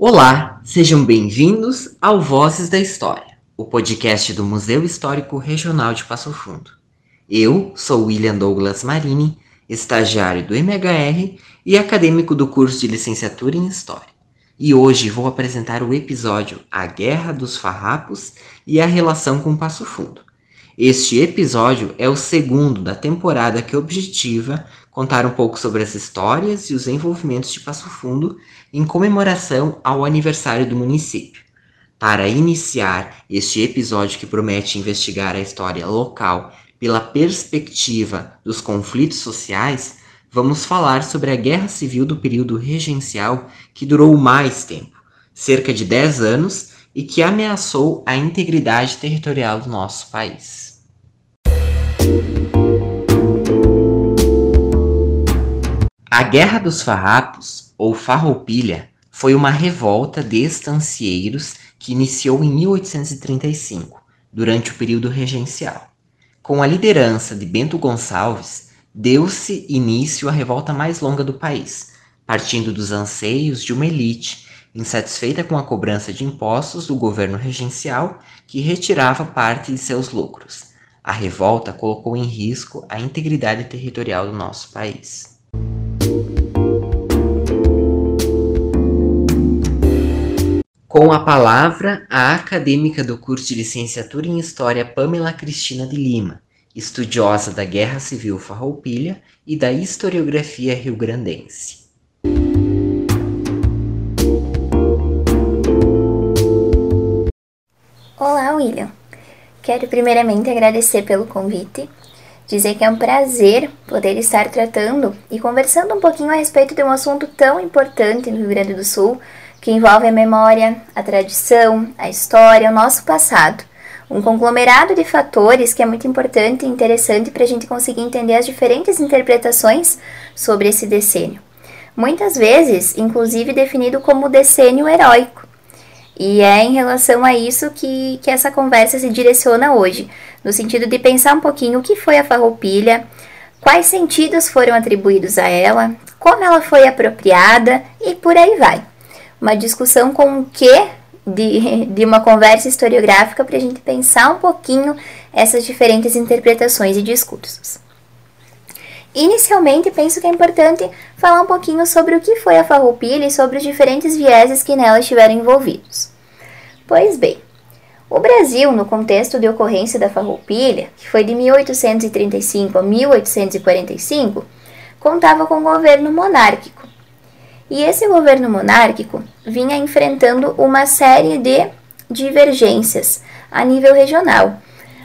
Olá, sejam bem-vindos ao Vozes da História, o podcast do Museu Histórico Regional de Passo Fundo. Eu sou William Douglas Marini, estagiário do MHR e acadêmico do curso de licenciatura em História. E hoje vou apresentar o episódio A Guerra dos Farrapos e a relação com Passo Fundo. Este episódio é o segundo da temporada que objetiva contar um pouco sobre as histórias e os envolvimentos de Passo Fundo em comemoração ao aniversário do município. Para iniciar este episódio que promete investigar a história local pela perspectiva dos conflitos sociais, vamos falar sobre a Guerra Civil do período regencial que durou mais tempo, cerca de 10 anos, e que ameaçou a integridade territorial do nosso país. A Guerra dos Farrapos, ou Farroupilha, foi uma revolta de estancieiros que iniciou em 1835, durante o período regencial. Com a liderança de Bento Gonçalves, deu-se início à revolta mais longa do país, partindo dos anseios de uma elite insatisfeita com a cobrança de impostos do governo regencial que retirava parte de seus lucros. A revolta colocou em risco a integridade territorial do nosso país. Com a palavra, a acadêmica do curso de licenciatura em História Pamela Cristina de Lima, estudiosa da Guerra Civil Farroupilha e da historiografia rio-grandense. Olá, William. Quero primeiramente agradecer pelo convite, dizer que é um prazer poder estar tratando e conversando um pouquinho a respeito de um assunto tão importante no Rio Grande do Sul que envolve a memória, a tradição, a história, o nosso passado. Um conglomerado de fatores que é muito importante e interessante para a gente conseguir entender as diferentes interpretações sobre esse decênio. Muitas vezes, inclusive, definido como decênio heróico. E é em relação a isso que, que essa conversa se direciona hoje, no sentido de pensar um pouquinho o que foi a farroupilha, quais sentidos foram atribuídos a ela, como ela foi apropriada e por aí vai uma discussão com o que de, de uma conversa historiográfica para a gente pensar um pouquinho essas diferentes interpretações e discursos. Inicialmente, penso que é importante falar um pouquinho sobre o que foi a farroupilha e sobre os diferentes vieses que nela estiveram envolvidos. Pois bem, o Brasil, no contexto de ocorrência da farroupilha, que foi de 1835 a 1845, contava com um governo monárquico, e esse governo monárquico vinha enfrentando uma série de divergências a nível regional.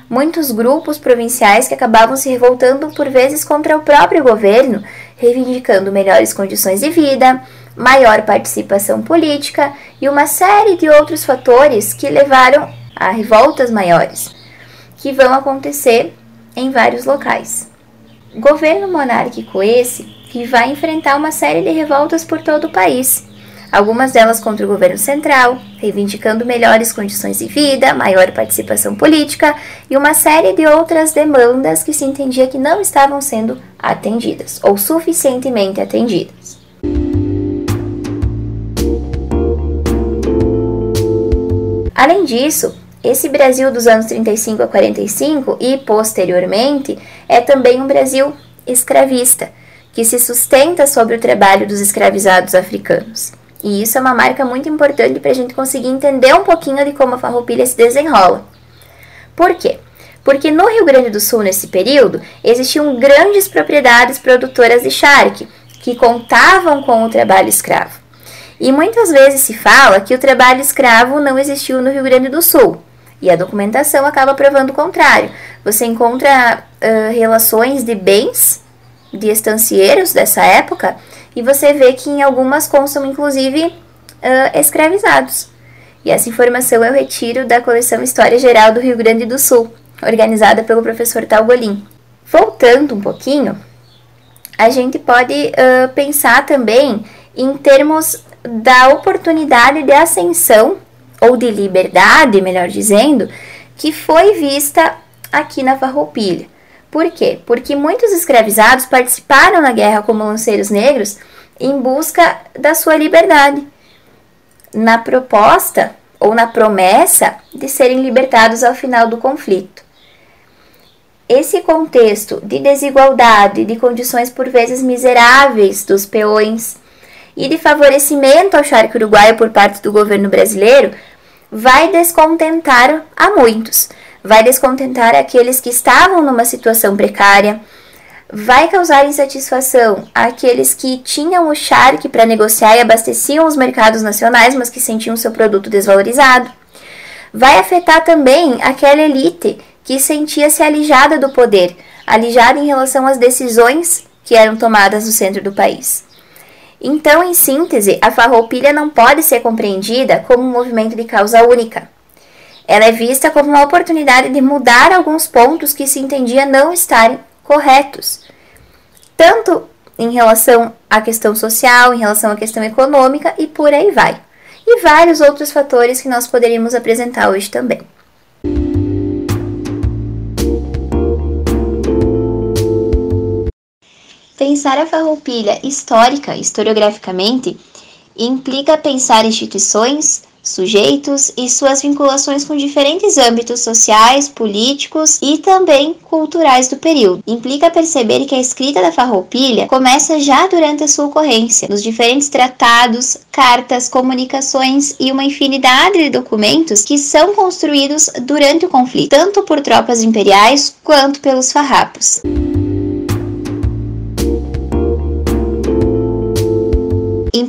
Muitos grupos provinciais que acabavam se revoltando por vezes contra o próprio governo, reivindicando melhores condições de vida, maior participação política e uma série de outros fatores que levaram a revoltas maiores, que vão acontecer em vários locais. Governo monárquico esse que vai enfrentar uma série de revoltas por todo o país. Algumas delas contra o governo central, reivindicando melhores condições de vida, maior participação política e uma série de outras demandas que se entendia que não estavam sendo atendidas ou suficientemente atendidas. Além disso, esse Brasil dos anos 35 a 45 e posteriormente é também um Brasil escravista que se sustenta sobre o trabalho dos escravizados africanos. E isso é uma marca muito importante para a gente conseguir entender um pouquinho de como a farroupilha se desenrola. Por quê? Porque no Rio Grande do Sul, nesse período, existiam grandes propriedades produtoras de charque, que contavam com o trabalho escravo. E muitas vezes se fala que o trabalho escravo não existiu no Rio Grande do Sul. E a documentação acaba provando o contrário. Você encontra uh, relações de bens de estancieiros dessa época e você vê que em algumas constam inclusive uh, escravizados. E essa informação eu retiro da coleção História Geral do Rio Grande do Sul, organizada pelo professor Talgolin. Voltando um pouquinho, a gente pode uh, pensar também em termos da oportunidade de ascensão, ou de liberdade, melhor dizendo, que foi vista aqui na Farroupilha. Por quê? Porque muitos escravizados participaram na guerra como lanceiros negros em busca da sua liberdade. na proposta ou na promessa de serem libertados ao final do conflito. Esse contexto de desigualdade, de condições por vezes miseráveis dos peões e de favorecimento ao charque uruguaio por parte do governo brasileiro vai descontentar a muitos, vai descontentar aqueles que estavam numa situação precária, vai causar insatisfação àqueles que tinham o charque para negociar e abasteciam os mercados nacionais, mas que sentiam seu produto desvalorizado. Vai afetar também aquela elite que sentia-se alijada do poder, alijada em relação às decisões que eram tomadas no centro do país. Então, em síntese, a farroupilha não pode ser compreendida como um movimento de causa única. Ela é vista como uma oportunidade de mudar alguns pontos que se entendia não estarem corretos, tanto em relação à questão social, em relação à questão econômica e por aí vai. E vários outros fatores que nós poderíamos apresentar hoje também. Pensar a farroupilha histórica, historiograficamente, implica pensar instituições, sujeitos e suas vinculações com diferentes âmbitos sociais, políticos e também culturais do período. Implica perceber que a escrita da farroupilha começa já durante a sua ocorrência, nos diferentes tratados, cartas, comunicações e uma infinidade de documentos que são construídos durante o conflito, tanto por tropas imperiais quanto pelos farrapos.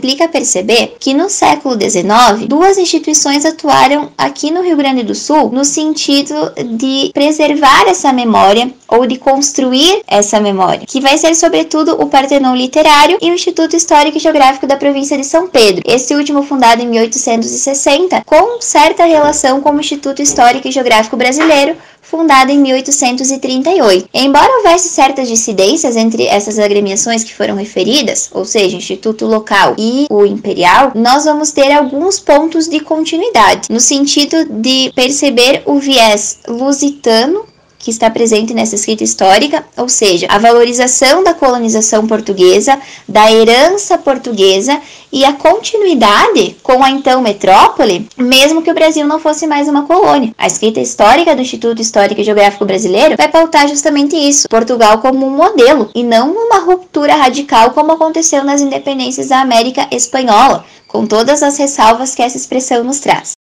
Implica perceber que no século XIX, duas instituições atuaram aqui no Rio Grande do Sul no sentido de preservar essa memória ou de construir essa memória, que vai ser sobretudo o Partenon Literário e o Instituto Histórico e Geográfico da província de São Pedro. Esse último fundado em 1860, com certa relação com o Instituto Histórico e Geográfico Brasileiro, fundada em 1838. Embora houvesse certas dissidências entre essas agremiações que foram referidas, ou seja, Instituto Local e o Imperial, nós vamos ter alguns pontos de continuidade, no sentido de perceber o viés lusitano que está presente nessa escrita histórica, ou seja, a valorização da colonização portuguesa, da herança portuguesa e a continuidade com a então metrópole, mesmo que o Brasil não fosse mais uma colônia. A escrita histórica do Instituto Histórico e Geográfico Brasileiro vai pautar justamente isso: Portugal como um modelo e não uma ruptura radical como aconteceu nas independências da América Espanhola, com todas as ressalvas que essa expressão nos traz.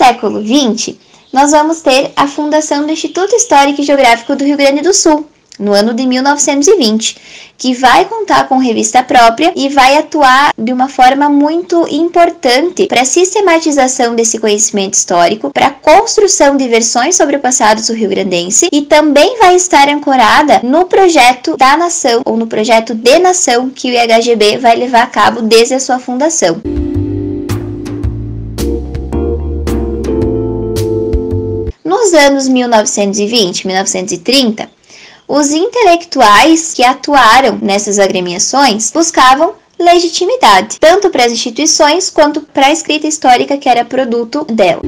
Século XX, nós vamos ter a fundação do Instituto Histórico e Geográfico do Rio Grande do Sul, no ano de 1920, que vai contar com revista própria e vai atuar de uma forma muito importante para a sistematização desse conhecimento histórico, para a construção de versões sobre o passado do Rio Grandense e também vai estar ancorada no projeto da nação ou no projeto de nação que o IHGB vai levar a cabo desde a sua fundação. Nos anos 1920 e 1930, os intelectuais que atuaram nessas agremiações buscavam legitimidade, tanto para as instituições quanto para a escrita histórica que era produto dela.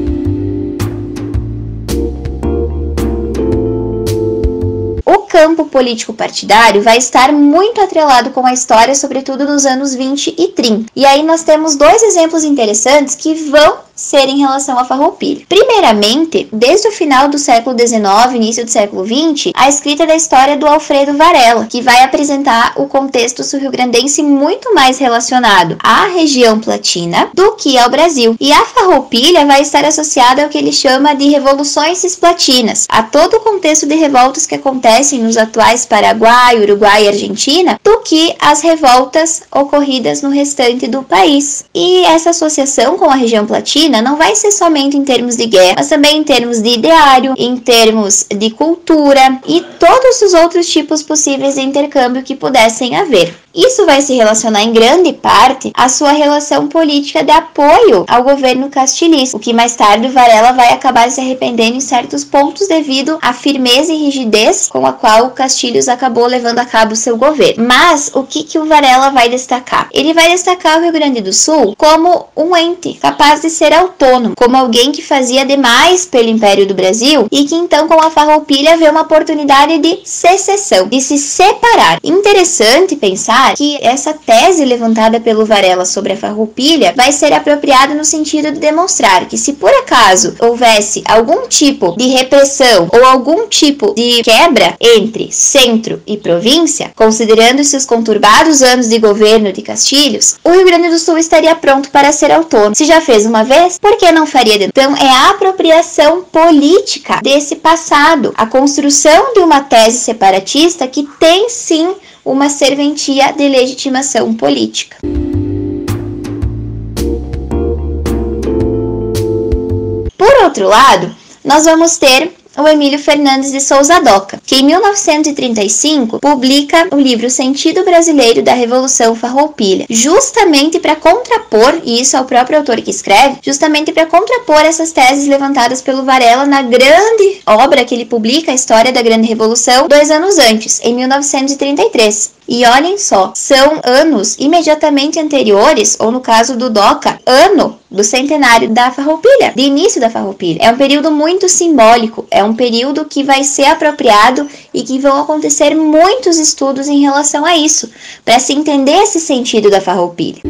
O campo político partidário vai estar muito atrelado com a história, sobretudo nos anos 20 e 30. E aí nós temos dois exemplos interessantes que vão ser em relação à farroupilha. Primeiramente, desde o final do século XIX, início do século XX, a escrita da história do Alfredo Varela, que vai apresentar o contexto sul-rio-grandense muito mais relacionado à região platina do que ao Brasil. E a farroupilha vai estar associada ao que ele chama de revoluções cisplatinas, a todo o contexto de revoltas que acontecem nos atuais Paraguai, Uruguai e Argentina, do que as revoltas ocorridas no restante do país. E essa associação com a região platina não vai ser somente em termos de guerra, mas também em termos de ideário, em termos de cultura e todos os outros tipos possíveis de intercâmbio que pudessem haver. Isso vai se relacionar em grande parte à sua relação política de apoio ao governo castilhista, o que mais tarde Varela vai acabar se arrependendo em certos pontos devido à firmeza e rigidez com a qual o Castilhos acabou levando a cabo seu governo. Mas o que, que o Varela vai destacar? Ele vai destacar o Rio Grande do Sul como um ente capaz de ser autônomo, como alguém que fazia demais pelo Império do Brasil e que então com a farroupilha vê uma oportunidade de secessão, de se separar. Interessante pensar que essa tese levantada pelo Varela sobre a farroupilha vai ser apropriada no sentido de demonstrar que se por acaso houvesse algum tipo de repressão ou algum tipo de quebra entre centro e província, considerando-se os conturbados anos de governo de Castilhos, o Rio Grande do Sul estaria pronto para ser autônomo. Se já fez uma vez, por que não faria de Então é a apropriação política desse passado, a construção de uma tese separatista que tem sim uma serventia de legitimação política. Por outro lado, nós vamos ter o Emílio Fernandes de Souza Doca, que em 1935 publica o livro Sentido Brasileiro da Revolução Farroupilha, justamente para contrapor, e isso é o próprio autor que escreve, justamente para contrapor essas teses levantadas pelo Varela na grande obra que ele publica, a História da Grande Revolução, dois anos antes, em 1933. E olhem só, são anos imediatamente anteriores, ou no caso do DOCA, ano do centenário da Farroupilha, de início da Farroupilha. É um período muito simbólico, é um período que vai ser apropriado e que vão acontecer muitos estudos em relação a isso, para se entender esse sentido da Farroupilha.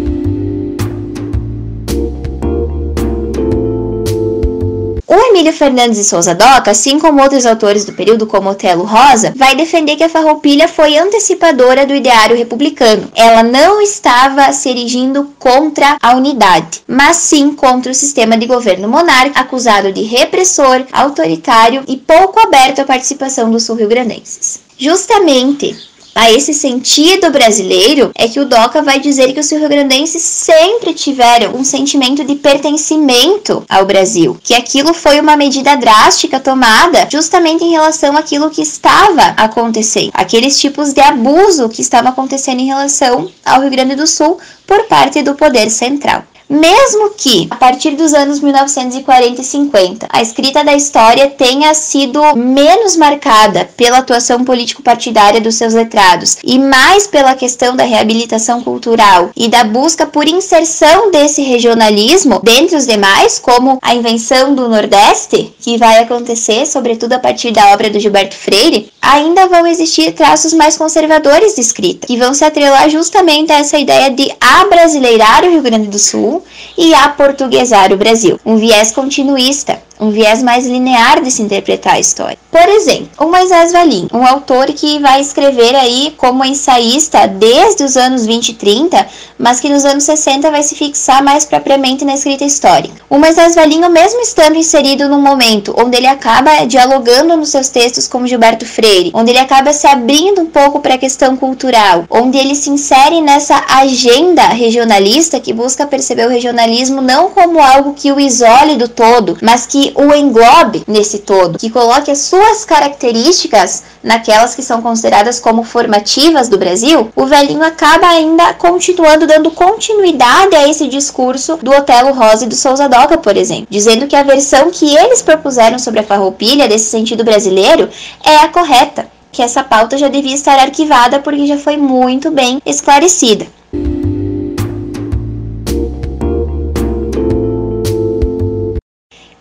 O Emílio Fernandes de Souza Doca, assim como outros autores do período como Otelo Rosa, vai defender que a farroupilha foi antecipadora do ideário republicano. Ela não estava se erigindo contra a unidade, mas sim contra o sistema de governo monárquico, acusado de repressor, autoritário e pouco aberto à participação dos sul-rio-grandenses. Justamente a esse sentido brasileiro é que o Doca vai dizer que os rio-grandenses sempre tiveram um sentimento de pertencimento ao Brasil, que aquilo foi uma medida drástica tomada justamente em relação àquilo que estava acontecendo, aqueles tipos de abuso que estava acontecendo em relação ao Rio Grande do Sul por parte do poder central. Mesmo que, a partir dos anos 1940 e 50, a escrita da história tenha sido menos marcada pela atuação político-partidária dos seus letrados e mais pela questão da reabilitação cultural e da busca por inserção desse regionalismo dentre os demais, como a invenção do Nordeste, que vai acontecer sobretudo a partir da obra do Gilberto Freire, ainda vão existir traços mais conservadores de escrita, que vão se atrelar justamente a essa ideia de abrasileirar o Rio Grande do Sul e aportuguesar o Brasil, um viés continuista um viés mais linear de se interpretar a história. Por exemplo, o Moisés Valim, um autor que vai escrever aí como ensaísta desde os anos 20 e 30, mas que nos anos 60 vai se fixar mais propriamente na escrita histórica. O Moisés Valim, mesmo estando inserido num momento onde ele acaba dialogando nos seus textos com Gilberto Freire, onde ele acaba se abrindo um pouco para a questão cultural, onde ele se insere nessa agenda regionalista que busca perceber o regionalismo não como algo que o isole do todo, mas que o englobe nesse todo, que coloque as suas características naquelas que são consideradas como formativas do Brasil, o velhinho acaba ainda continuando dando continuidade a esse discurso do Otelo Rosa e do Souza Doca, por exemplo, dizendo que a versão que eles propuseram sobre a farroupilha desse sentido brasileiro é a correta, que essa pauta já devia estar arquivada porque já foi muito bem esclarecida.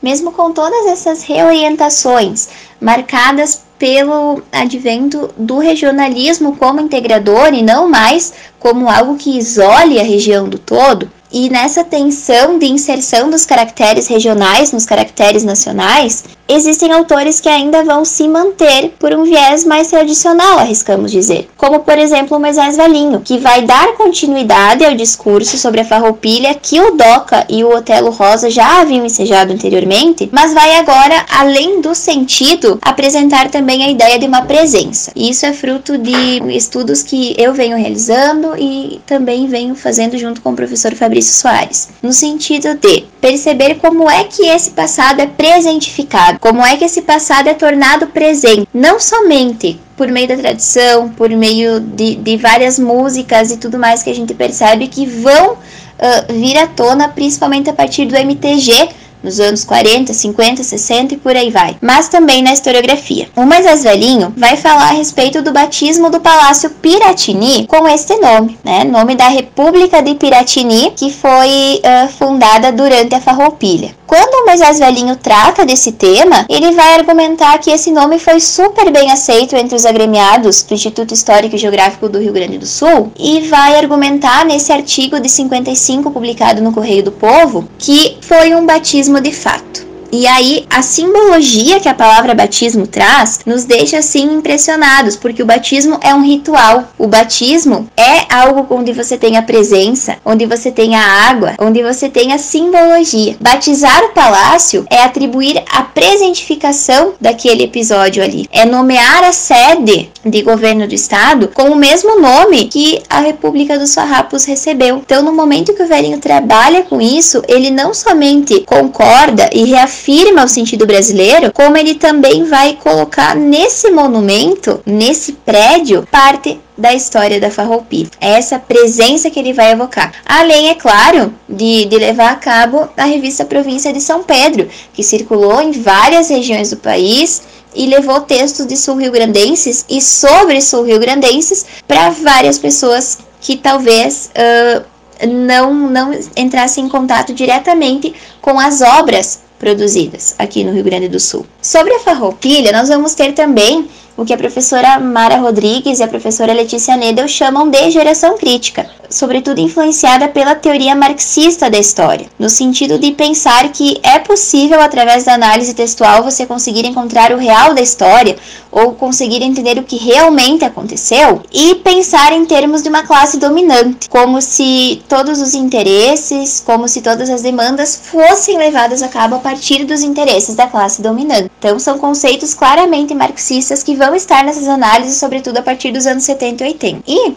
Mesmo com todas essas reorientações marcadas pelo advento do regionalismo como integrador e não mais como algo que isole a região do todo, e nessa tensão de inserção dos caracteres regionais nos caracteres nacionais, existem autores que ainda vão se manter por um viés mais tradicional, arriscamos dizer, como por exemplo o Moisés Valinho, que vai dar continuidade ao discurso sobre a farroupilha que o Doca e o Otelo Rosa já haviam ensejado anteriormente, mas vai agora, além do sentido, apresentar também a ideia de uma presença. E isso é fruto de estudos que eu venho realizando e também venho fazendo junto com o professor Fabrício Soares, no sentido de perceber como é que esse passado é presentificado, como é que esse passado é tornado presente, não somente por meio da tradição, por meio de, de várias músicas e tudo mais que a gente percebe que vão uh, vir à tona, principalmente a partir do MTG, nos anos 40, 50, 60 e por aí vai, mas também na historiografia. O mais velhinho vai falar a respeito do batismo do Palácio Piratini com este nome, né? Nome da República de Piratini, que foi uh, fundada durante a Farroupilha. Quando o Moisés Velhinho trata desse tema, ele vai argumentar que esse nome foi super bem aceito entre os agremiados do Instituto Histórico e Geográfico do Rio Grande do Sul e vai argumentar nesse artigo de 55 publicado no Correio do Povo que foi um batismo de fato. E aí, a simbologia que a palavra batismo traz nos deixa assim impressionados, porque o batismo é um ritual. O batismo é algo onde você tem a presença, onde você tem a água, onde você tem a simbologia. Batizar o palácio é atribuir a presentificação daquele episódio ali, é nomear a sede de governo do estado com o mesmo nome que a República dos Farrapos recebeu. Então, no momento que o velhinho trabalha com isso, ele não somente concorda e reafirma afirma o sentido brasileiro, como ele também vai colocar nesse monumento, nesse prédio, parte da história da Farroupilha. É essa presença que ele vai evocar. Além, é claro, de, de levar a cabo a revista Província de São Pedro, que circulou em várias regiões do país e levou textos de sul-rio-grandenses e sobre sul-rio-grandenses para várias pessoas que talvez uh, não, não entrassem em contato diretamente com as obras produzidas aqui no Rio Grande do Sul. Sobre a farroupilha, nós vamos ter também o que a professora Mara Rodrigues e a professora Letícia Nedel chamam de geração crítica, sobretudo influenciada pela teoria marxista da história, no sentido de pensar que é possível, através da análise textual, você conseguir encontrar o real da história ou conseguir entender o que realmente aconteceu e pensar em termos de uma classe dominante, como se todos os interesses, como se todas as demandas fossem levadas a cabo a partir dos interesses da classe dominante. Então, são conceitos claramente marxistas que vão estar nessas análises, sobretudo a partir dos anos 70 e 80. E,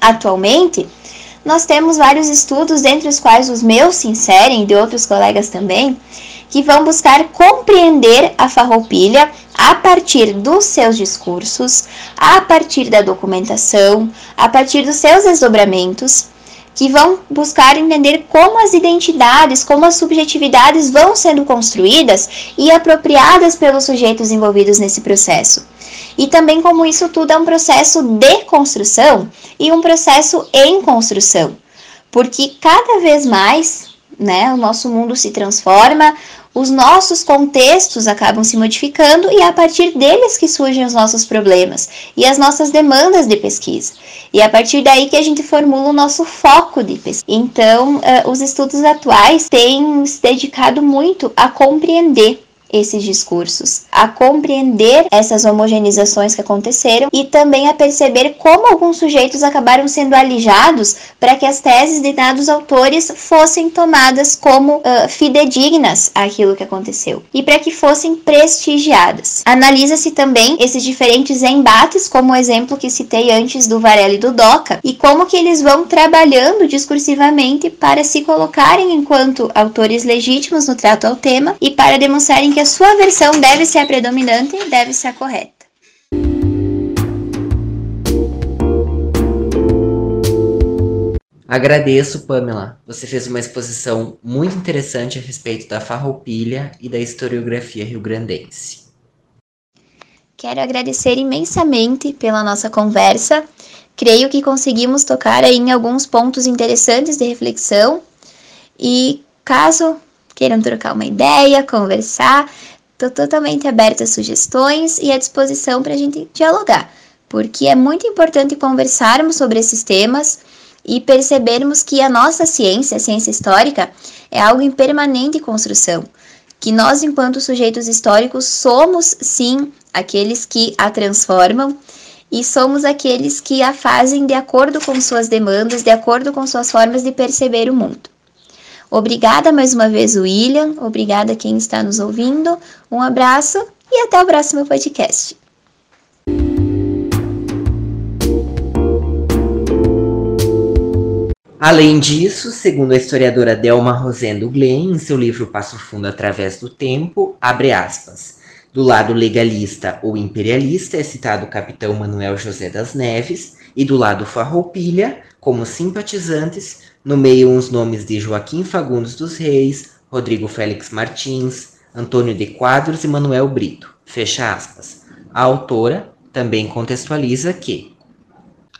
atualmente, nós temos vários estudos, dentre os quais os meus se inserem, e de outros colegas também, que vão buscar compreender a farroupilha a partir dos seus discursos, a partir da documentação, a partir dos seus desdobramentos, que vão buscar entender como as identidades, como as subjetividades vão sendo construídas e apropriadas pelos sujeitos envolvidos nesse processo e também como isso tudo é um processo de construção e um processo em construção, porque cada vez mais, né, o nosso mundo se transforma, os nossos contextos acabam se modificando e é a partir deles que surgem os nossos problemas e as nossas demandas de pesquisa. E é a partir daí que a gente formula o nosso foco de pesquisa. Então, uh, os estudos atuais têm se dedicado muito a compreender esses discursos, a compreender essas homogeneizações que aconteceram e também a perceber como alguns sujeitos acabaram sendo alijados para que as teses de dados autores fossem tomadas como uh, fidedignas àquilo que aconteceu e para que fossem prestigiadas. Analisa-se também esses diferentes embates, como o exemplo que citei antes do Varela e do Doca, e como que eles vão trabalhando discursivamente para se colocarem enquanto autores legítimos no trato ao tema e para demonstrarem que a sua versão deve ser a predominante e deve ser a correta. Agradeço, Pamela. Você fez uma exposição muito interessante a respeito da farroupilha e da historiografia rio-grandense. Quero agradecer imensamente pela nossa conversa. Creio que conseguimos tocar em alguns pontos interessantes de reflexão. E caso queiram trocar uma ideia, conversar. Estou totalmente aberta a sugestões e à disposição para a gente dialogar, porque é muito importante conversarmos sobre esses temas e percebermos que a nossa ciência, a ciência histórica, é algo em permanente construção. Que nós, enquanto sujeitos históricos, somos sim aqueles que a transformam e somos aqueles que a fazem de acordo com suas demandas, de acordo com suas formas de perceber o mundo. Obrigada mais uma vez, William. Obrigada a quem está nos ouvindo. Um abraço e até o próximo podcast. Além disso, segundo a historiadora Delma Rosendo Glenn, em seu livro Passo Fundo através do Tempo, abre aspas. Do lado legalista ou imperialista é citado o capitão Manuel José das Neves, e do lado farroupilha, como simpatizantes, Nomeiam os nomes de Joaquim Fagundes dos Reis, Rodrigo Félix Martins, Antônio de Quadros e Manuel Brito. Fecha aspas. A autora também contextualiza que,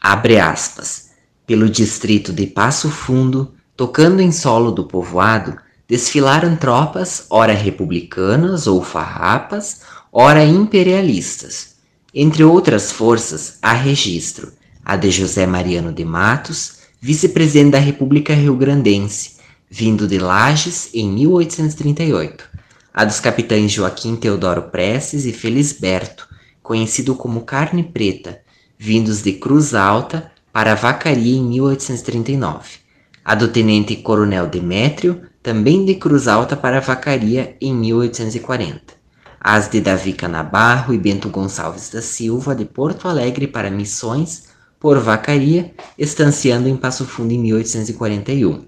abre aspas, pelo distrito de Passo Fundo, tocando em solo do povoado, desfilaram tropas, ora republicanas ou farrapas, ora imperialistas. Entre outras forças, há registro a de José Mariano de Matos, vice-presidente da República Rio-Grandense, vindo de Lages em 1838, a dos capitães Joaquim Teodoro Prestes e Felisberto, conhecido como Carne Preta, vindos de Cruz Alta para Vacaria em 1839, a do tenente coronel Demétrio, também de Cruz Alta para Vacaria em 1840. As de Davi Canabarro e Bento Gonçalves da Silva de Porto Alegre para Missões por Vacaria, estanciando em Passo Fundo em 1841.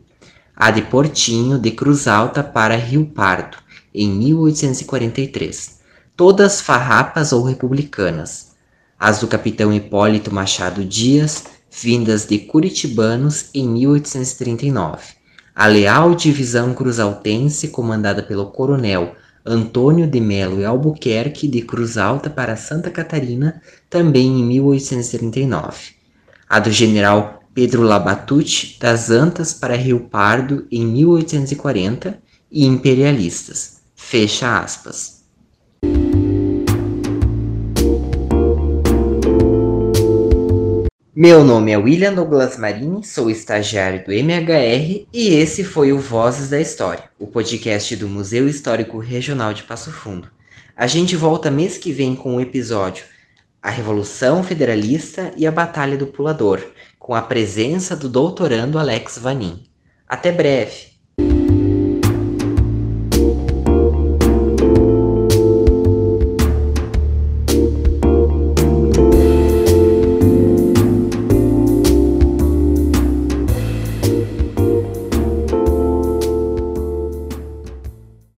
A de Portinho de Cruz Alta para Rio Pardo em 1843. Todas farrapas ou republicanas. As do capitão Hipólito Machado Dias, vindas de curitibanos em 1839 a leal divisão cruzaltense, comandada pelo coronel Antônio de Melo e Albuquerque de Cruz Alta para Santa Catarina, também em 1839. A do general Pedro Labatute das Antas para Rio Pardo em 1840 e imperialistas. Fecha aspas. Meu nome é William Douglas Marini, sou estagiário do MHR e esse foi o Vozes da História, o podcast do Museu Histórico Regional de Passo Fundo. A gente volta mês que vem com o episódio A Revolução Federalista e a Batalha do Pulador, com a presença do doutorando Alex Vanin. Até breve!